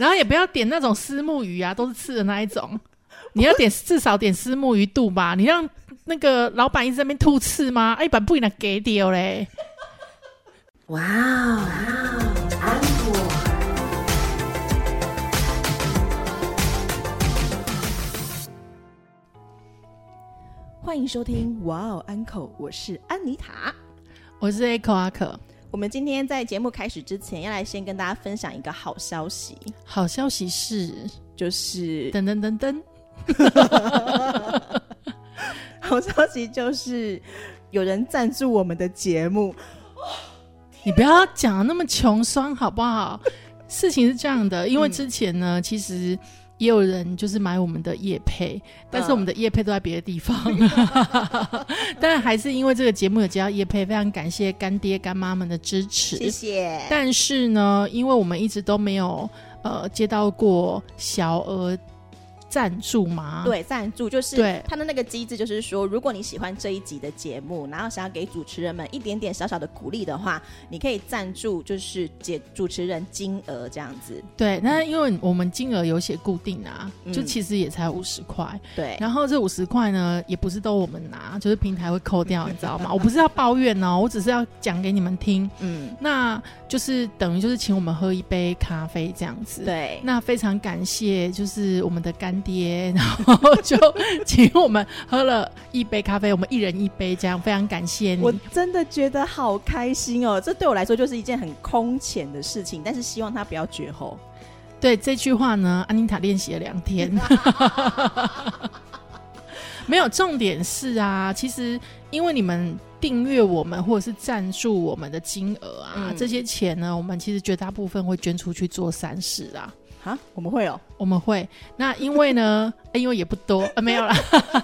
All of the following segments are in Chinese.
然后也不要点那种丝木鱼啊，都是刺的那一种。你要点至少点丝木鱼肚吧？你让那个老板一直在那边吐刺吗？哎，把不给他给掉嘞！哇哦，安可！欢迎收听哇哦安可，我是安妮塔，我是 Echo 阿可。我们今天在节目开始之前，要来先跟大家分享一个好消息。好消息是，就是噔噔噔噔。好消息就是有人赞助我们的节目，你不要讲那么穷酸好不好？事情是这样的，因为之前呢，其实也有人就是买我们的叶配，但是我们的叶配都在别的地方，但还是因为这个节目有接到叶配，非常感谢干爹干妈们的支持，谢谢。但是呢，因为我们一直都没有呃接到过小额。赞助吗？对，赞助就是他的那个机制，就是说，如果你喜欢这一集的节目，然后想要给主持人们一点点小小的鼓励的话，你可以赞助，就是解主持人金额这样子。对，那因为我们金额有写固定啊，就其实也才五十块。对，然后这五十块呢，也不是都我们拿，就是平台会扣掉，你知道吗？我不是要抱怨哦，我只是要讲给你们听。嗯，那就是等于就是请我们喝一杯咖啡这样子。对，那非常感谢，就是我们的干。爹，然后就请我们喝了一杯咖啡，我们一人一杯，这样非常感谢你。我真的觉得好开心哦！这对我来说就是一件很空前的事情，但是希望他不要绝后。对这句话呢，安妮塔练习了两天。没有重点是啊，其实因为你们订阅我们或者是赞助我们的金额啊，这些钱呢，我们其实绝大部分会捐出去做善事啊。啊，我们会哦，我们会。那因为呢，因为也不多啊，没有啦，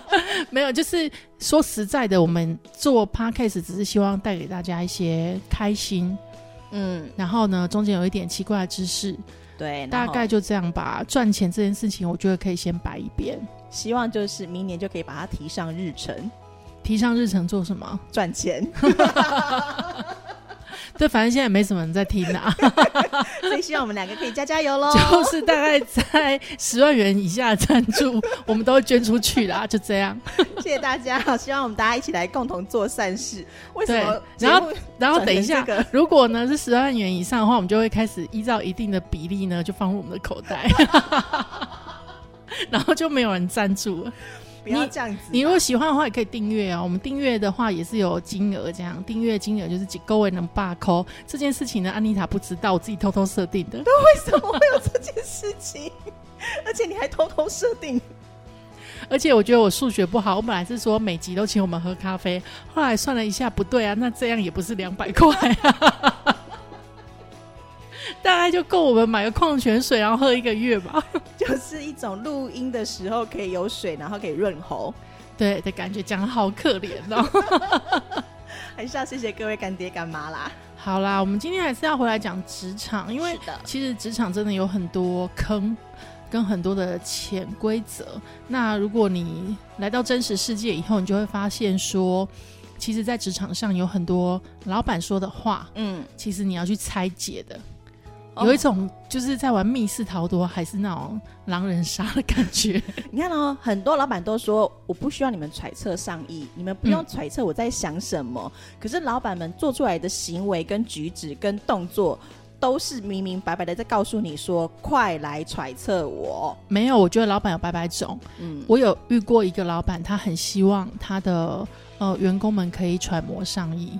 没有。就是说实在的，我们做 podcast 只是希望带给大家一些开心，嗯，然后呢，中间有一点奇怪的知识，对，大概就这样吧。赚钱这件事情，我觉得可以先摆一边，希望就是明年就可以把它提上日程。提上日程做什么？赚钱。对，反正现在没什么人在听啊 所以希望我们两个可以加加油喽。就是大概在十万元以下的赞助，我们都会捐出去啦，就这样。谢谢大家，希望我们大家一起来共同做善事。为什么？然后，然后等一下，如果呢是十万元以上的话，我们就会开始依照一定的比例呢，就放入我们的口袋，然后就没有人赞助了。不要这样子。你如果喜欢的话，也可以订阅啊。我们订阅的话也是有金额，这样订阅金额就是几各位能罢扣这件事情呢。安妮塔不知道，我自己偷偷设定的。那为什么会有这件事情？而且你还偷偷设定。而且我觉得我数学不好，我本来是说每集都请我们喝咖啡，后来算了一下，不对啊，那这样也不是两百块啊。大概就够我们买个矿泉水，然后喝一个月吧。就是一种录音的时候可以有水，然后可以润喉，对的感觉。讲的好可怜哦，还是要谢谢各位干爹干妈啦。好啦，我们今天还是要回来讲职场，因为其实职场真的有很多坑跟很多的潜规则。那如果你来到真实世界以后，你就会发现说，其实，在职场上有很多老板说的话，嗯，其实你要去拆解的。有一种就是在玩密室逃脱，还是那种狼人杀的感觉。你看哦，很多老板都说我不需要你们揣测上意，你们不用揣测我在想什么。可是老板们做出来的行为、跟举止、跟动作，都是明明白白的在告诉你说：“快来揣测我。”没有，我觉得老板有白白种。嗯，我有遇过一个老板，他很希望他的呃员工们可以揣摩上意。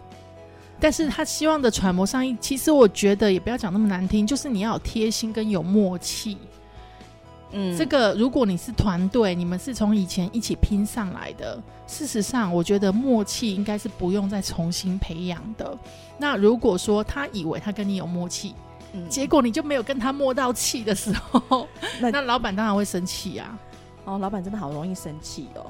但是他希望的揣摩上意，其实我觉得也不要讲那么难听，就是你要有贴心跟有默契。嗯，这个如果你是团队，你们是从以前一起拼上来的，事实上我觉得默契应该是不用再重新培养的。那如果说他以为他跟你有默契，结果你就没有跟他默到气的时候，那老板当然会生气啊。哦，老板真的好容易生气哦。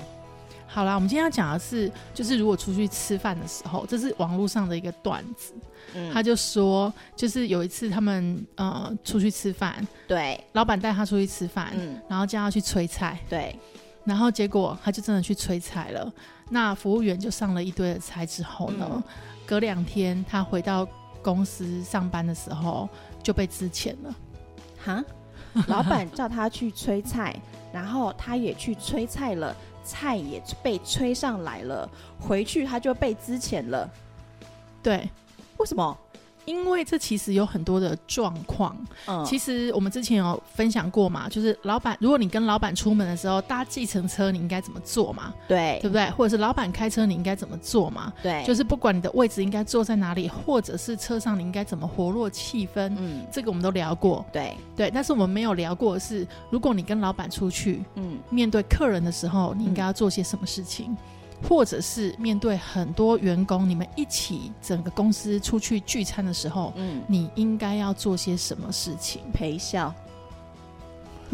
好啦，我们今天要讲的是，就是如果出去吃饭的时候，这是网络上的一个段子。嗯，他就说，就是有一次他们呃出去吃饭，对，老板带他出去吃饭，嗯，然后叫他去催菜，对，然后结果他就真的去催菜了。那服务员就上了一堆的菜之后呢，隔两天他回到公司上班的时候就被支遣了。哈？老板叫他去催菜，然后他也去催菜了，菜也被吹上来了，回去他就被支遣了。对，为什么？因为这其实有很多的状况。嗯，其实我们之前有分享过嘛，就是老板，如果你跟老板出门的时候搭计程车，你应该怎么做嘛？对，对不对？或者是老板开车，你应该怎么做嘛？对，就是不管你的位置应该坐在哪里，或者是车上你应该怎么活络气氛，嗯，这个我们都聊过。对，对，但是我们没有聊过的是，如果你跟老板出去，嗯，面对客人的时候，你应该要做些什么事情？或者是面对很多员工，你们一起整个公司出去聚餐的时候，嗯，你应该要做些什么事情？陪笑，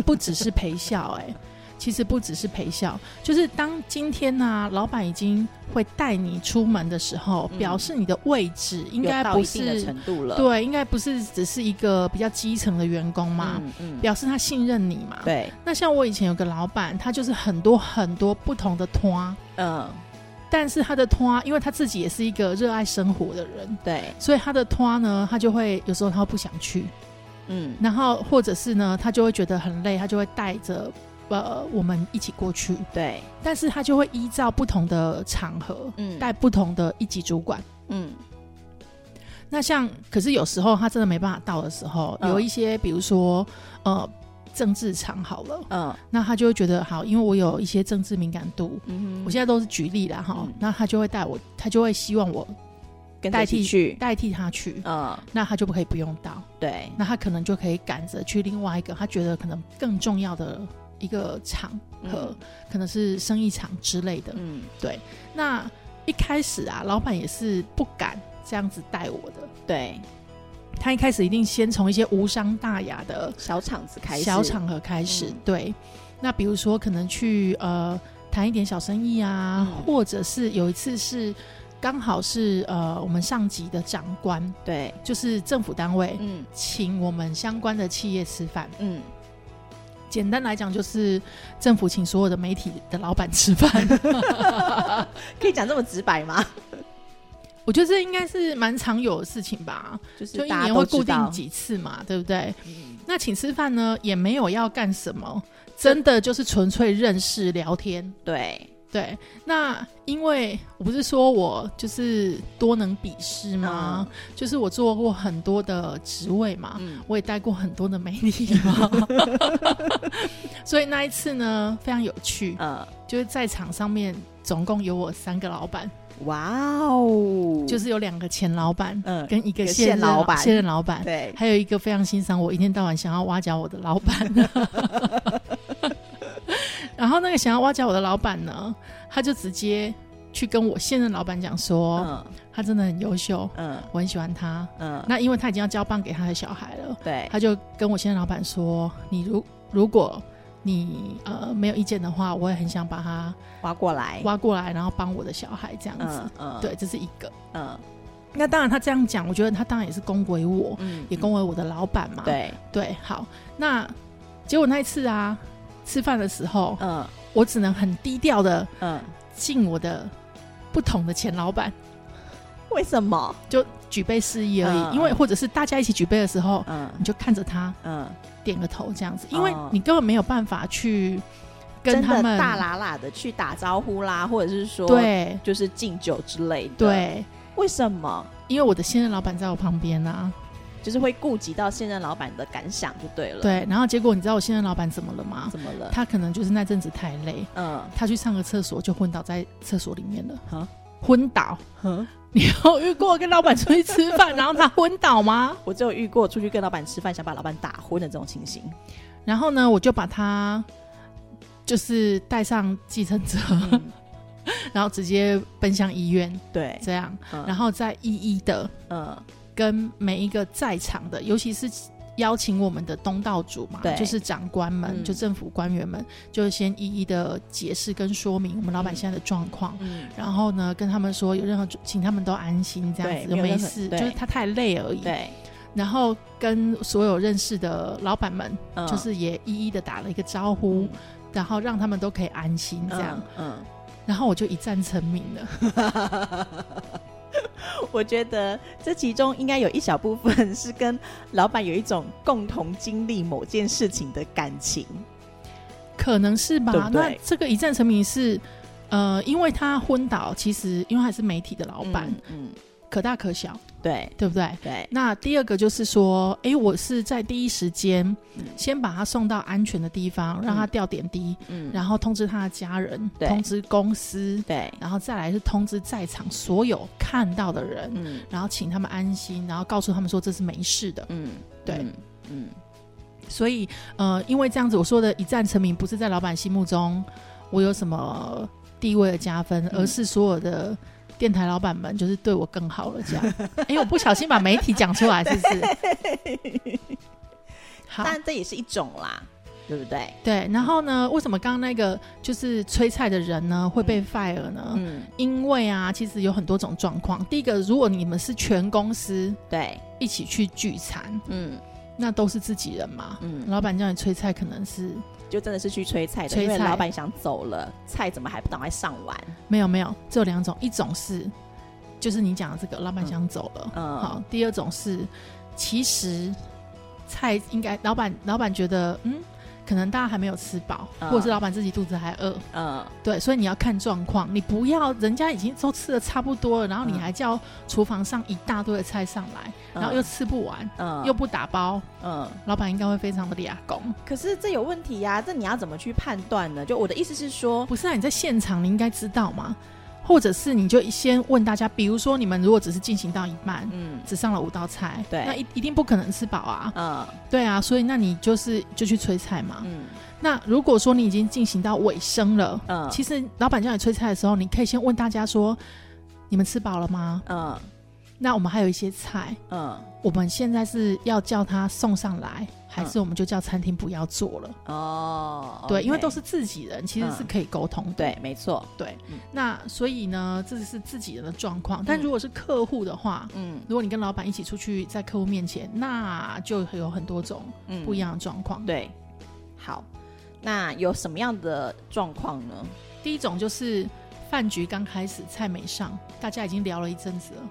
不只是陪笑、哎，其实不只是陪笑，就是当今天呢、老板已经会带你出门的时候，嗯。表示你的位置应有该不是程度了，对，应该不是只是一个比较基层的员工嘛，嗯嗯，表示他信任你嘛。对，那像我以前有个老板，他就是很多很多不同的拖，嗯，但是他的拖，因为他自己也是一个热爱生活的人，对，所以他的拖呢，他就会有时候他不想去，嗯，然后或者是呢，他就会觉得很累，他就会带着呃我们一起过去，对，但是他就会依照不同的场合嗯，带不同的一级主管。嗯，那像，可是有时候他真的没办法到的时候，嗯。有一些比如说呃政治场好了，嗯，那他就会觉得好，因为我有一些政治敏感度，嗯我现在都是举例啦哈，嗯。那他就会带我，他就会希望我代替去，代替他去，嗯，那他就不可以不用到，对，那他可能就可以赶着去另外一个他觉得可能更重要的一个场合，嗯。可能是生意场之类的。嗯，对。那一开始啊，老板也是不敢这样子带我的，对，他一开始一定先从一些无伤大雅的小场子开始，小场合开始，嗯。对。那比如说可能去呃谈一点小生意啊，嗯。或者是有一次是刚好是呃我们上级的长官，对，就是政府单位。嗯。请我们相关的企业吃饭，嗯，简单来讲就是政府请所有的媒体的老板吃饭。可以讲这么直白吗？我觉得这应该是蛮常有的事情吧，就是就一年会固定几次嘛，对不对？嗯那请吃饭呢，也没有要干什么，真的就是纯粹认识聊天。对，对，那因为我不是说我就是多能比试吗？就是我做过很多的职位嘛，嗯我也带过很多的媒体嘛，所以那一次呢非常有趣，嗯，就是在场上面总共有我三个老板，哇哦，就是有两个前老板嗯，跟一个现任现老板现任老板，对，还有一个非常欣赏我，一天到晚想要挖角我的老板。然后那个想要挖角我的老板呢，他就直接去跟我现任老板讲说，嗯。他真的很优秀，嗯。我很喜欢他。嗯，那因为他已经要交棒给他的小孩了，对，他就跟我现任老板说，你如如果你呃没有意见的话，我也很想把他挖过来，挖过来，然后帮我的小孩这样子。嗯嗯，对，，这是一个。嗯。那当然，他这样讲，我觉得他当然也是恭维我，嗯也恭维我的老板嘛。对，对，好，那结果那一次啊，吃饭的时候，嗯。我只能很低调的嗯，敬我的不同的前老板，为什么？就举杯示意而已。嗯因为或者是大家一起举杯的时候，嗯。你就看着他嗯，点个头这样子，因为哦你根本没有办法去跟他们大喇喇的去打招呼啦，或者是说，，对。就是敬酒之类的。，对，为什么？因为我的现任老板在我旁边啊，就是会顾及到现任老板的感想就对了。，对，然后结果你知道我现任老板怎么了吗？怎么了？他可能就是那阵子太累，嗯，他去上个厕所就昏倒在厕所里面了。啊昏倒，哼，你有遇过跟老板出去吃饭，然后他昏倒吗？我只有遇过出去跟老板吃饭，想把老板打昏的这种情形。然后呢，我就把他就是带上计程车，嗯 然后直接奔向医院，对，这样，嗯然后再一一的嗯跟每一个在场的，尤其是邀请我们的东道主嘛，就是长官们，嗯就政府官员们，就先一一的解释跟说明我们老板嗯现在的状况。嗯，然后呢，跟他们说有任何请他们都安心，这样子对没事，就是他太累而已。对，然后跟所有认识的老板们，嗯就是也一一的打了一个招呼，然后让他们都可以安心这样。，嗯，然后我就一战成名了。我觉得这其中应该有一小部分是跟老板有一种共同经历某件事情的感情，可能是吧。对对那这个一战成名是，呃，因为他昏倒，其实因为他是媒体的老板，嗯，嗯可大可小，对。对不对？对，那第二个就是说，诶，我是在第一时间嗯。先把他送到安全的地方，让他吊点滴，嗯，然后通知他的家人，对。通知公司，对，然后再来是通知在场所有看到的人，嗯。然后请他们安心，然后告诉他们说这是没事的。嗯，对嗯。嗯。所以，呃，因为这样子，我说的一战成名，不是在老板心目中我有什么地位的加分，嗯。而是所有的电台老板们就是对我更好了，这样。哎、我不小心把媒体讲出来，是不是？好，但这也是一种啦，对不对？对。然后呢，为什么刚刚那个就是催菜的人呢会被 fire 呢？嗯，因为啊，其实有很多种状况。第一个，如果你们是全公司对，一起去聚餐，嗯那都是自己人嘛。嗯，老板叫你催菜，可能是就真的是去催菜的，因为老板想走了，菜怎么还不赶快上完？没有没有，只有两种，一种是就是你讲的这个，老板想走了，嗯好；第二种是其实菜应该老板老板觉得嗯。可能大家还没有吃饱，嗯。或者是老板自己肚子还饿，嗯。对，所以你要看状况，你不要人家已经都吃的差不多了，然后你嗯。还叫厨房上一大堆的菜上来，然后又吃不完，嗯。又不打包，嗯，老板应该会非常的俩。工。可是这有问题呀、这你要怎么去判断呢？就我的意思是说，不是啊，你在现场你应该知道嘛，或者是你就先问大家，比如说你们如果只是进行到一半，嗯。只上了五道菜，对。那一一定不可能吃饱啊，嗯。对啊，所以那你就是就去催菜嘛。嗯。那如果说你已经进行到尾声了，嗯，其实老板叫你催菜的时候，你可以先问大家说，你们吃饱了吗？嗯。那我们还有一些菜，嗯。我们现在是要叫他送上来，还是我们就叫餐厅不要做了？哦，对，因为都是自己人，其实是嗯可以沟通的。对，没错，对，嗯那所以呢，这是自己人的状况。但如果是客户的话，嗯如果你跟老板一起出去在客户面前，那就有很多种嗯不一样的状况。对，好，那有什么样的状况呢？第一种就是饭局刚开始，菜没上，大家已经聊了一阵子了，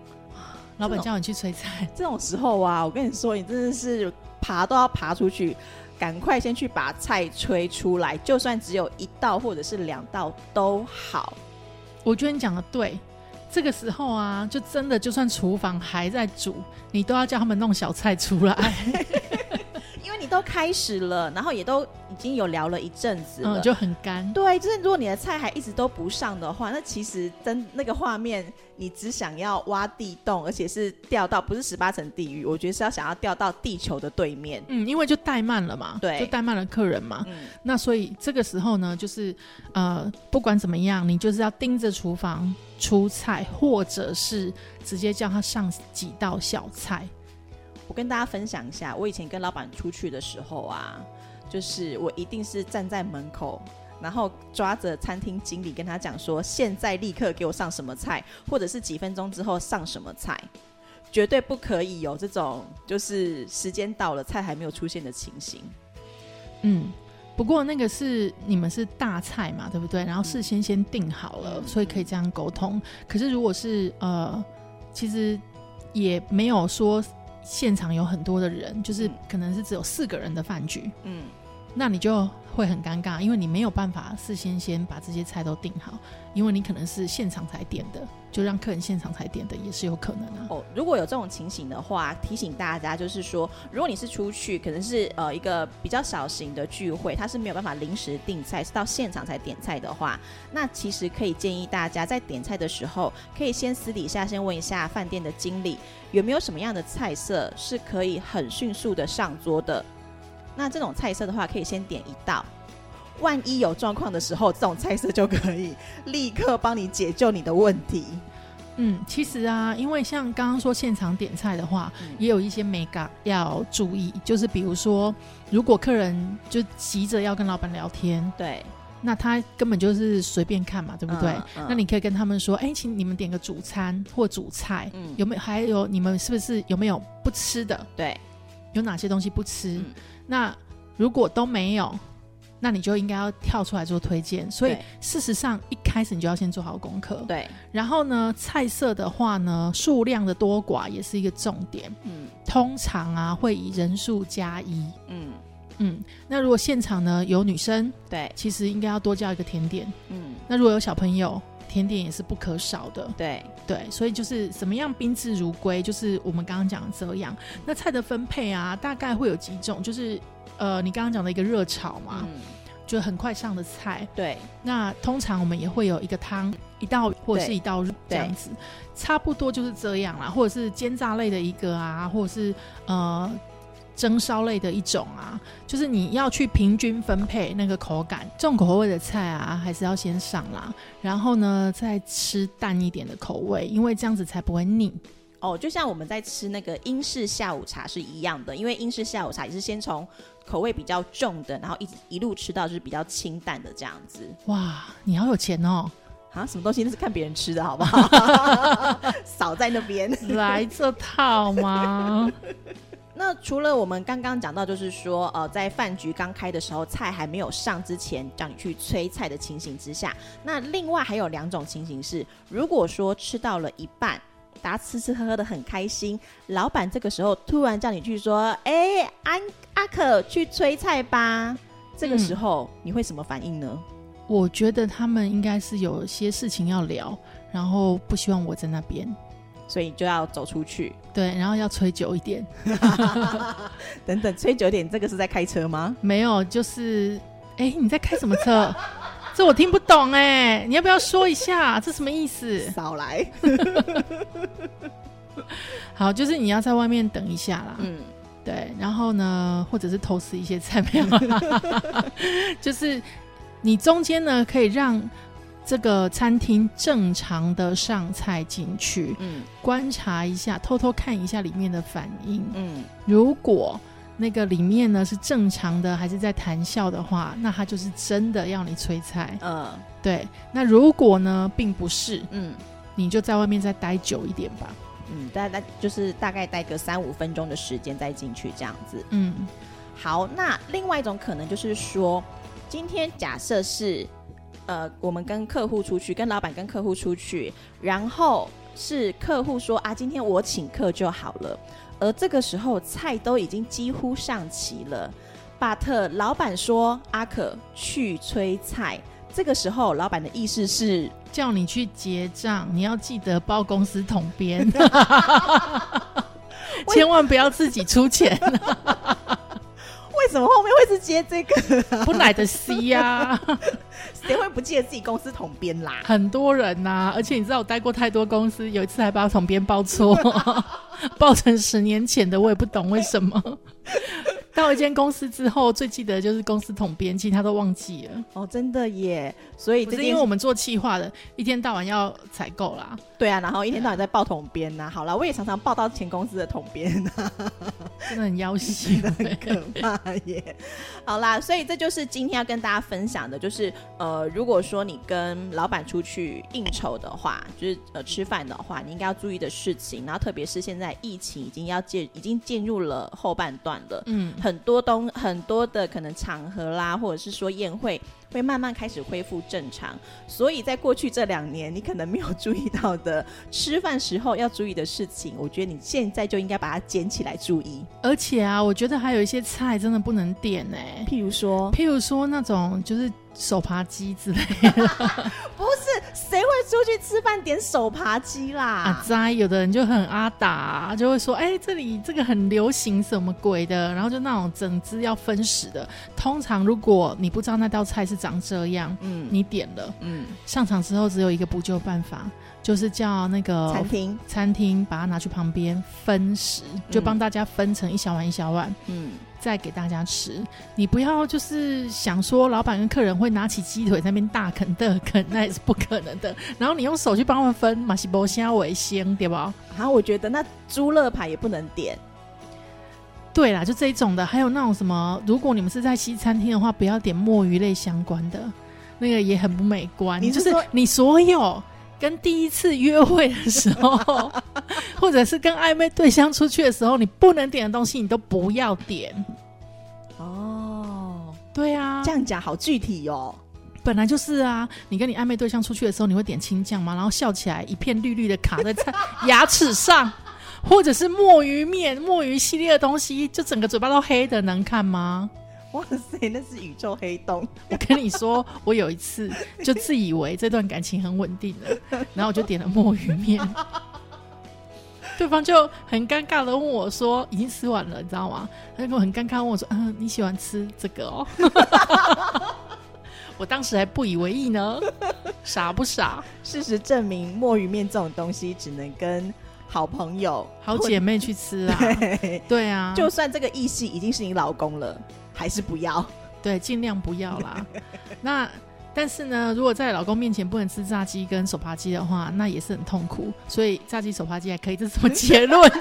老板叫你去催菜，这种时候啊，我跟你说，你真的是爬都要爬出去，赶快先去把菜吹出来，就算只有一道或者是两道都好。我觉得你讲的对。这个时候啊，就真的就算厨房还在煮，你都要叫他们弄小菜出来，因为你都开始了，然后也都已经有聊了一阵子了，嗯，就很干。对，就是如果你的菜还一直都不上的话，那其实真那个画面，你只想要挖地洞，而且是掉到不是十八层地狱，我觉得是要想要掉到地球的对面。嗯，因为就怠慢了嘛，对就怠慢了客人嘛。嗯那所以这个时候呢，就是呃，不管怎么样，你就是要盯着厨房出菜，或者是直接叫他上几道小菜。我跟大家分享一下，我以前跟老板出去的时候啊，就是我一定是站在门口。然后抓着餐厅经理跟他讲说，现在立刻给我上什么菜，或者是几分钟之后上什么菜，绝对不可以有这种就是时间到了菜还没有出现的情形。嗯，不过那个是你们是大菜嘛，对不对？然后事先先定好了，嗯所以可以这样沟通。可是如果是呃，其实也没有说现场有很多的人，就是嗯。可能是只有四个人的饭局，嗯，那你就会很尴尬，因为你没有办法事先先把这些菜都定好，因为你可能是现场才点的，就让客人现场才点的也是有可能啊。哦，如果有这种情形的话，提醒大家就是说，如果你是出去，可能是呃一个比较小型的聚会，它是没有办法临时订菜，是到现场才点菜的话，那其实可以建议大家在点菜的时候，可以先私底下先问一下饭店的经理，有没有什么样的菜色是可以很迅速的上桌的。那这种菜色的话，可以先点一道。万一有状况的时候，这种菜色就可以 立刻帮你解救你的问题。嗯，其实啊，因为像刚刚说现场点菜的话，嗯也有一些美感要注意，就是比如说，如果客人就急着要跟老板聊天，对，那他根本就是随便看嘛，对不对？嗯嗯那你可以跟他们说，哎、请你们点个主餐或主菜，嗯有没有？还有你们是不是有没有不吃的？对，有哪些东西不吃？嗯那如果都没有，那你就应该要跳出来做推荐。所以事实上一开始你就要先做好功课。对，然后呢，菜色的话呢，数量的多寡也是一个重点。嗯通常啊会以人数加一。嗯，嗯，那如果现场呢有女生，对，其实应该要多叫一个甜点。嗯那如果有小朋友，甜点也是不可少的。对，对，所以就是什么样宾至如归，就是我们刚刚讲的这样。那菜的分配啊，大概会有几种，就是呃，你刚刚讲的一个热炒嘛，嗯就很快上的菜。对，那通常我们也会有一个汤，一道或者是一道肉这样子，差不多就是这样啦，或者是煎炸类的一个啊，或者是呃蒸烧类的一种啊，就是你要去平均分配那个口感，重口味的菜啊，还是要先上啦，然后呢再吃淡一点的口味，因为这样子才不会腻。哦，就像我们在吃那个英式下午茶是一样的，因为英式下午茶也是先从口味比较重的，然后一直一路吃到就是比较清淡的这样子。哇，你好有钱哦！啊，什么东西那是看别人吃的好不好？少在那边。来这套吗？那除了我们刚刚讲到，就是说，呃，在饭局刚开的时候，菜还没有上之前，叫你去催菜的情形之下，那另外还有两种情形是，如果说吃到了一半，大家吃吃喝喝的很开心，老板这个时候突然叫你去说，哎、安阿可去催菜吧，这个时候、你会什么反应呢？我觉得他们应该是有些事情要聊，然后不希望我在那边。所以就要走出去，对，然后要吹久一点。等等，吹久点，这个是在开车吗？没有，就是，哎，你在开什么车？这我听不懂哎，你要不要说一下？这什么意思？少来，好，就是你要在外面等一下啦。嗯，对，然后呢，或者是偷吃一些菜没有？就是你中间呢可以让这个餐厅正常的上菜进去，嗯观察一下，偷偷看一下里面的反应。嗯，如果那个里面呢是正常的，还是在谈笑的话，那他就是真的要你催菜。呃，对，那如果呢并不是，嗯。你就在外面再待久一点吧。嗯，大概就是大概待个三五分钟的时间再进去这样子。嗯，好，那另外一种可能就是说，今天假设是呃，我们跟客户出去，跟老板跟客户出去，然后是客户说啊，今天我请客就好了，而这个时候菜都已经几乎上齐了，巴特老板说阿可去催菜。这个时候，老板的意思是叫你去结账，你要记得报公司统编，千万不要自己出钱，为什么后面会是接这个？不来的 C 呀。谁会不记得自己公司统编啦？很多人呐、而且你知道我待过太多公司，有一次还把统编报错，报成十年前的，我也不懂为什么。到一间公司之后，最记得的就是公司统编，其他都忘记了。哦，真的耶！所以是因为我们做企划的，一天到晚要采购啦。对啊，然后一天到晚在报桶边呐。好了，我也常常报到前公司的桶边呐，真的很要挟。很可怕耶。好啦，所以这就是今天要跟大家分享的，就是呃，如果说你跟老板出去应酬的话，就是呃吃饭的话，你应该要注意的事情。然后特别是现在疫情已经要进，已经进入了后半段了。嗯，很多东很多的可能场合啦，或者是说宴会，会慢慢开始恢复正常。所以在过去这两年，你可能没有注意到的吃饭时候要注意的事情，我觉得你现在就应该把它捡起来注意。而且啊，我觉得还有一些菜真的不能点呢、譬如说，譬如说那种就是手扒鸡之类的 不是谁会出去吃饭点手扒鸡啦？啊，在有的人就很阿达、就会说，哎、这里这个很流行什么鬼的，然后就那种整只要分食的。通常如果你不知道那道菜是长这样，嗯你点了嗯，上场之后，只有一个补救办法，就是叫那个餐厅，餐厅把它拿去旁边分食，就帮大家分成一小碗一小碗。嗯，再给大家吃，你不要就是想说老板跟客人会拿起鸡腿在那边大啃的啃，那也是不可能的。然后你用手去帮他们分，马西波虾为先，对吧？然后我觉得那猪肋排也不能点，对啦，就这一种的，还有那种什么，如果你们是在西餐厅的话，不要点墨鱼类相关的，那个也很不美观。就是你是说你所有跟第一次约会的时候，或者是跟暧昧对象出去的时候，你不能点的东西，你都不要点。哦，对啊，这样讲好具体哦。本来就是啊，你跟你暧昧对象出去的时候，你会点青酱吗？然后笑起来一片绿绿的卡在 牙齿上，或者是墨鱼面、墨鱼系列的东西，就整个嘴巴都黑的，能看吗？哇塞，那是宇宙黑洞！我跟你说，我有一次就自以为这段感情很稳定了，然后我就点了墨鱼面，对方就很尴尬的问我说：“已经吃完了，你知道吗？”他很尴尬问我说：“嗯，你喜欢吃这个哦？” 我当时还不以为意呢，傻不傻？事实证明，墨鱼面这种东西只能跟好朋友、好姐妹去吃啊。对啊，就算这个异性已经是你老公了，还是不要。对，尽量不要啦。那但是呢，如果在老公面前不能吃炸鸡跟手扒鸡的话，那也是很痛苦。所以炸鸡、手扒鸡还可以，这是什么结论？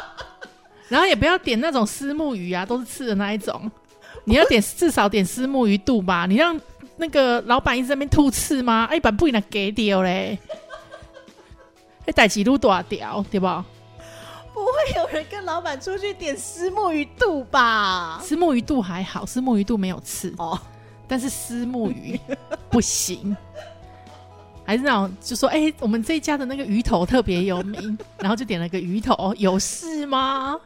然后也不要点那种丝木鱼啊，都是刺的那一种。你要点至少点丝木鱼肚吧？你让。那个老板一直在那边吐刺吗？一般不给他给掉嘞，还带几路多掉，对吧？不会有人跟老板出去点丝木鱼肚吧？丝木鱼肚还好，丝木鱼肚没有刺哦，但是丝木鱼 不行，还是那种就说，哎，我们这一家的那个鱼头特别有名，然后就点了个鱼头，有事吗？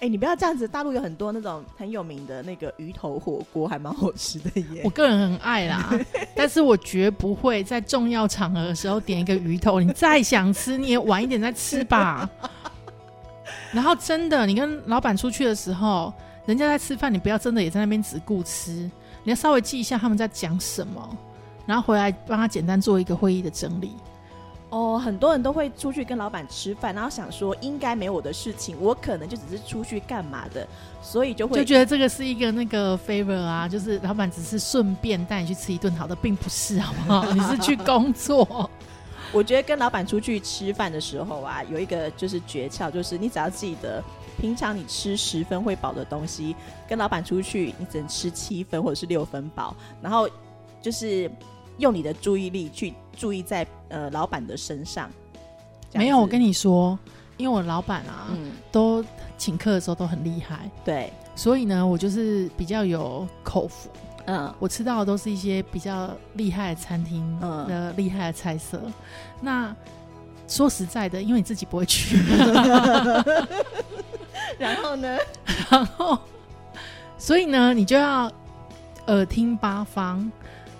哎，你不要这样子！大陆有很多那种很有名的那个鱼头火锅，还蛮好吃的耶。我个人很爱啦，但是我绝不会在重要场合的时候点一个鱼头。你再想吃，你也晚一点再吃吧。然后真的，你跟老板出去的时候，人家在吃饭，你不要真的也在那边只顾吃，你要稍微记一下他们在讲什么，然后回来帮他简单做一个会议的整理。哦，很多人都会出去跟老板吃饭，然后想说应该没我的事情，我可能就只是出去干嘛的，所以就会就觉得这个是一个那个 favor 啊，就是老板只是顺便带你去吃一顿好的，并不是好不好？你是去工作。我觉得跟老板出去吃饭的时候啊，有一个就是诀窍，就是你只要记得，平常你吃十分会饱的东西，跟老板出去你只能吃七分或者是六分饱，然后就是用你的注意力去。注意在呃老板的身上，没有我跟你说，因为我老板啊，都请客的时候都很厉害，对，所以呢，我就是比较有口福，嗯，我吃到的都是一些比较厉害的餐厅的厉害的菜色。那说实在的，因为你自己不会去，然后呢，然后所以呢，你就要耳听八方。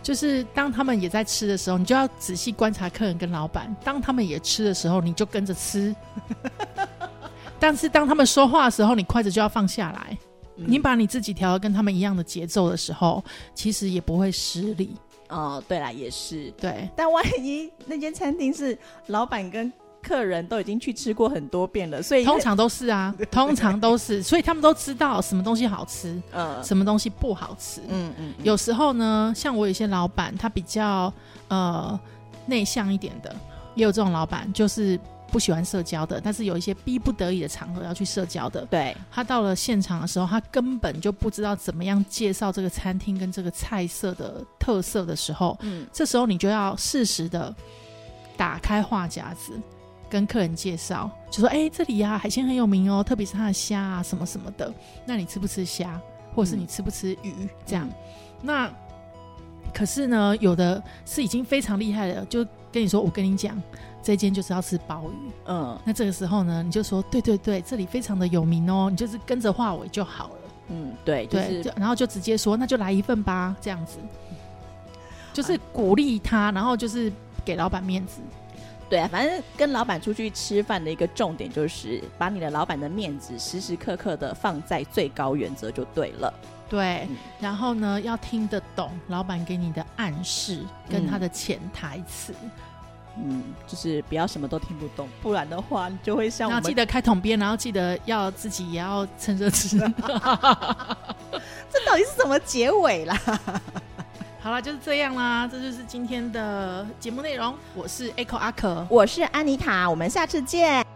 就是当他们也在吃的时候，你就要仔细观察客人跟老板。当他们也吃的时候，你就跟着吃。但是当他们说话的时候，你筷子就要放下来。你把你自己调跟他们一样的节奏的时候，其实也不会失礼。哦，对啦，也是对。但万一那间餐厅是老板跟客人都已经去吃过很多遍了，所以通常都是啊，通常都是，所以他们都知道什么东西好吃，嗯，什么东西不好吃，嗯嗯。有时候呢，像我有些老板，他比较呃内向一点的，也有这种老板，就是不喜欢社交的，但是有一些逼不得已的场合要去社交的，对。他到了现场的时候，他根本就不知道怎么样介绍这个餐厅跟这个菜色的特色的时候，嗯，这时候你就要适时的打开话匣子。跟客人介绍，就说：“哎，这里呀海鲜很有名哦，特别是它的虾啊，什么什么的。那你吃不吃虾，或者是你吃不吃鱼？这样。那可是呢，有的是已经非常厉害的，就跟你说：我跟你讲，这间就是要吃鲍鱼。嗯，那这个时候呢，你就说：对对对，这里非常的有名哦，你就是跟着话尾就好了。嗯，对对，然后就直接说：那就来一份吧，这样子，就是鼓励他，然后就是给老板面子。”对啊，反正跟老板出去吃饭的一个重点就是把你的老板的面子时时刻刻的放在最高原则就对了。对，然后呢要听得懂老板给你的暗示跟他的潜台词。嗯，就是不要什么都听不懂，不然的话你就会像我们记得开桶边，然后记得要自己也要趁热吃。这到底是什么结尾啦？好了，就是这样啦，这就是今天的节目内容。我是 Echo 阿可，我是安妮塔，我们下次见。